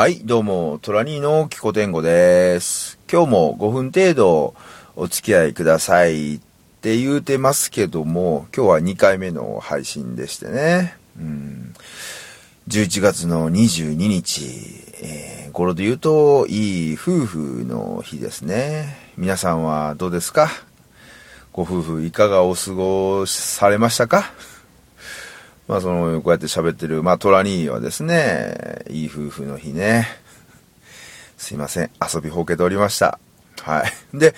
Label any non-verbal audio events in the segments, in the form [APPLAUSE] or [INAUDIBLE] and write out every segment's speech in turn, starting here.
はい、どうも、トラニーのキコテンゴです。今日も5分程度お付き合いくださいって言うてますけども、今日は2回目の配信でしてね。うん、11月の22日、えー、頃で言うと、いい夫婦の日ですね。皆さんはどうですか？ご夫婦いかがお過ごしされましたか？まあその、こうやって喋ってる、まあトラニーはですね、いい夫婦の日ね。すいません、遊びほうけておりました。はい。で、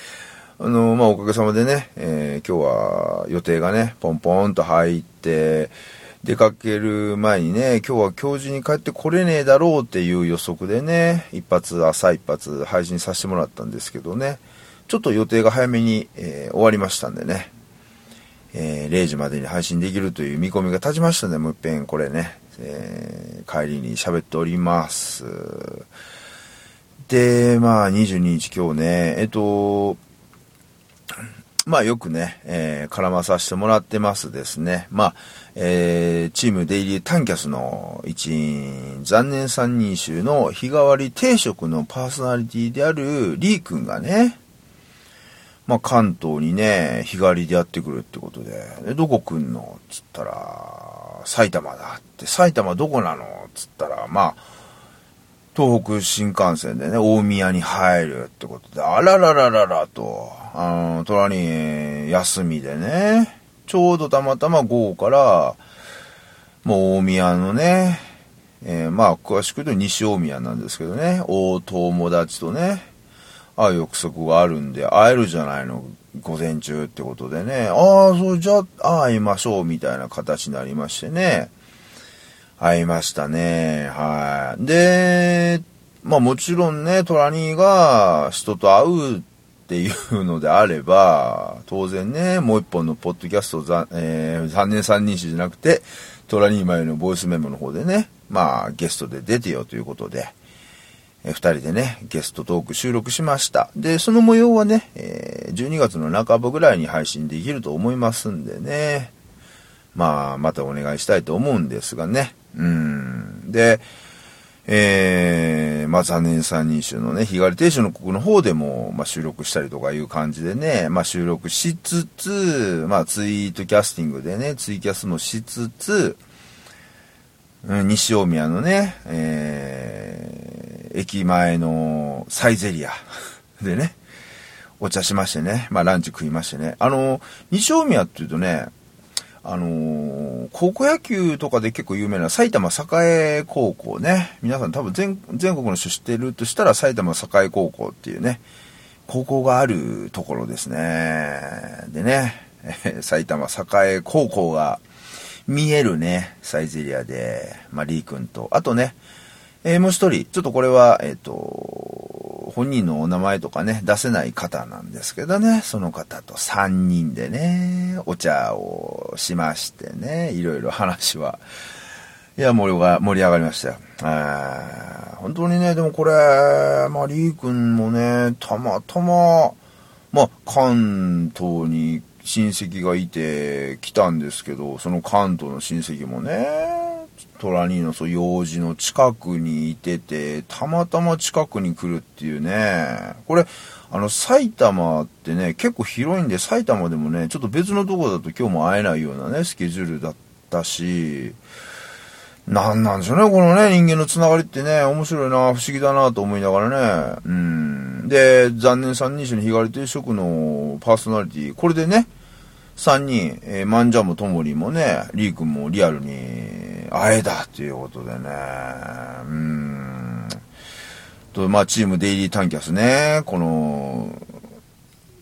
あの、まあおかげさまでね、えー今日は予定がね、ポンポンと入って、出かける前にね、今日は今日中に帰ってこれねえだろうっていう予測でね、一発、朝一発配信させてもらったんですけどね、ちょっと予定が早めに、えー終わりましたんでね、えー0時までに配信できるという見込みが立ちましたね、もう一遍これね、えー帰りに喋っております。で、まあ、22日今日ね、えっと、まあよくね、えー絡まさせてもらってますですね。まあ、えーチームデイリータンキャスの一員、残念三人衆の日替わり定食のパーソナリティであるリー君がね、まあ関東にね、日替わりでやってくるってことで、でどこ来んのっつったら、埼玉だって、埼玉どこなの？っつったら、まあ、東北新幹線でね、大宮に入るってことで、あらららららと、あの、虎に休みでね、ちょうどたまたま午後から、もう大宮のね、えーまあ、詳しく言うと西大宮なんですけどね、大友達とね、会う約束があるんで、会えるじゃないの、午前中ってことでね、ああ、そう、じゃあ、会いましょう、みたいな形になりましてね、会いましたね。はい。で、まあもちろんね、トラニーが人と会うっていうのであれば、当然ね、もう一本のポッドキャストざ、えー、残念三人種じゃなくて、トラニー前のボイスメモの方でね、まあゲストで出てよということで、えー二人でね、ゲストトーク収録しました。で、その模様はね、えー12月の半ばぐらいに配信できると思いますんでね、まあ、またお願いしたいと思うんですがね。うん。で、えー、まあ、残念三人衆のね、日替わり定食の国の方でも、まあ、収録したりとかいう感じでね、まあ、収録しつつ、まあ、ツイートキャスティングでね、ツイキャスもしつつ、うん、西大宮のね、えー、駅前のサイゼリア [LAUGHS] でね、お茶しましてね、まあランチ食いましてね。あの、西大宮っていうとね、あのー高校野球とかで結構有名な埼玉栄高校ね。皆さん多分全国の人知ってるとしたら埼玉栄高校っていうね、高校があるところですね。でね、[LAUGHS] 埼玉栄高校が見えるね、サイゼリアで、まあ、リー君と、あとね、えーもう一人、ちょっとこれは、えっ、と、本人のお名前とかね、出せない方なんですけどね、その方と3人でね、お茶をしましてね、いろいろ話は、いや、盛りが盛り上がりましたよ。本当にね、でもこれ、まあ、リー君もね、たまたま、まあ、関東に親戚がいて来たんですけど、その関東の親戚もね、トラニーのそう用事の近くにいてて、たまたま近くに来るっていうね、これ、あの、埼玉ってね、結構広いんで、埼玉でもね、ちょっと別のとこだと今日も会えないようなね、スケジュールだったし、なんなんでしょうね、このね、人間のつながりってね、面白いな、不思議だなと思いながらね。うん。で、残念三人種の日替わり定食のパーソナリティ、これでね、三人、えー、マンジャもともりもね、リー君もリアルに会えたっていうことでね、うん。と、まあ、チームデイリータンキャスね、この、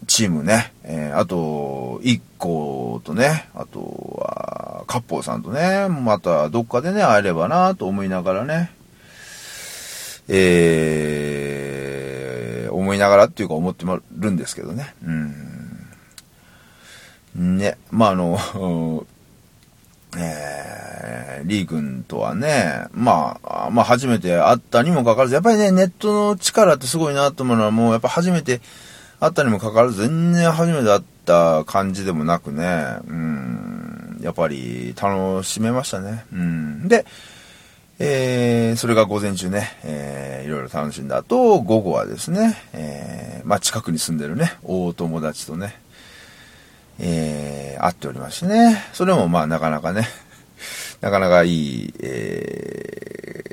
チームね、えーあと、一個とね、あとは、カッポーさんとね、またどっかでね、会えればなと思いながらね、えー、思いながらっていうか思ってもるんですけどね。うん。ね、まあ、あの、リー君とはね、まあ、まあ初めて会ったにもかかわらず、やっぱりね、ネットの力ってすごいなと思うのは、もうやっぱ初めて会ったにもかかわらず、全然初めて会った感じでもなくね、うん、やっぱり楽しめましたね。うん。で、えー、それが午前中ね、えー、いろいろ楽しんだ後、午後はですね、えー、まあ、近くに住んでるね、大友達とね、えー、会っておりましてね、それもまあ、なかなかね、なかなかいい、え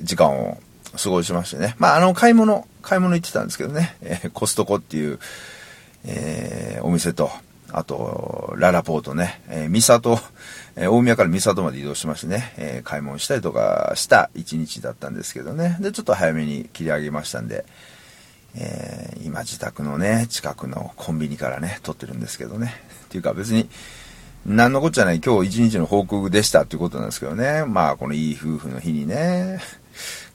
ー、時間を過ごしましてね。まあ、あの、買い物、買い物行ってたんですけどね、えー、コストコっていう、えー、お店と、あと、ララポートね、えー、三郷、えー、大宮から三郷まで移動しましてね、えー、買い物したりとかした一日だったんですけどね。で、ちょっと早めに切り上げましたんで、えー、今自宅のね、近くのコンビニからね、撮ってるんですけどね。っていうか別に、何のこっちゃない今日一日の報告でしたっていうことなんですけどね。まあ、このいい夫婦の日にね、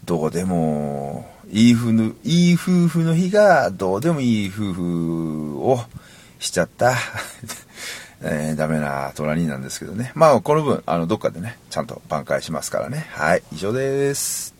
どうでも、いい夫婦の、いい夫婦の日が、どうでもいい夫婦をしちゃった、[LAUGHS] えー、ダメな隣なんですけどね。まあ、この分、あの、どっかでね、ちゃんと挽回しますからね。はい、以上です。